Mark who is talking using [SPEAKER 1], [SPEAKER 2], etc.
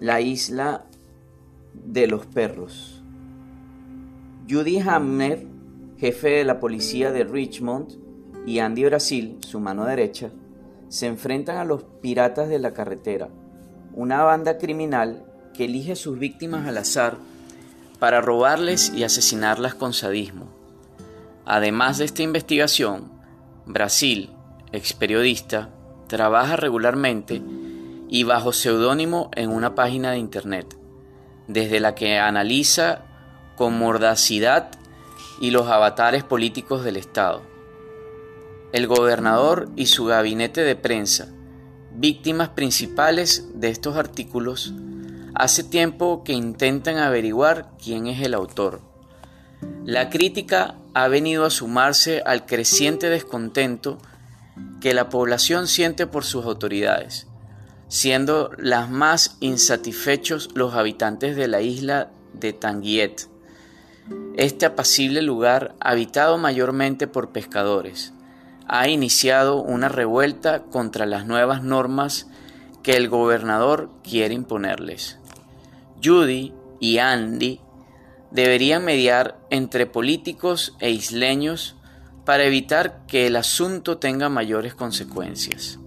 [SPEAKER 1] La isla de los perros. Judy Hamner, jefe de la policía de Richmond, y Andy Brasil, su mano derecha, se enfrentan a los piratas de la carretera, una banda criminal que elige a sus víctimas al azar para robarles y asesinarlas con sadismo. Además de esta investigación, Brasil, ex periodista, trabaja regularmente y bajo seudónimo en una página de internet, desde la que analiza con mordacidad y los avatares políticos del Estado. El gobernador y su gabinete de prensa, víctimas principales de estos artículos, hace tiempo que intentan averiguar quién es el autor. La crítica ha venido a sumarse al creciente descontento que la población siente por sus autoridades, siendo las más insatisfechos los habitantes de la isla de Tanguiet, este apacible lugar habitado mayormente por pescadores ha iniciado una revuelta contra las nuevas normas que el gobernador quiere imponerles. Judy y Andy deberían mediar entre políticos e isleños para evitar que el asunto tenga mayores consecuencias.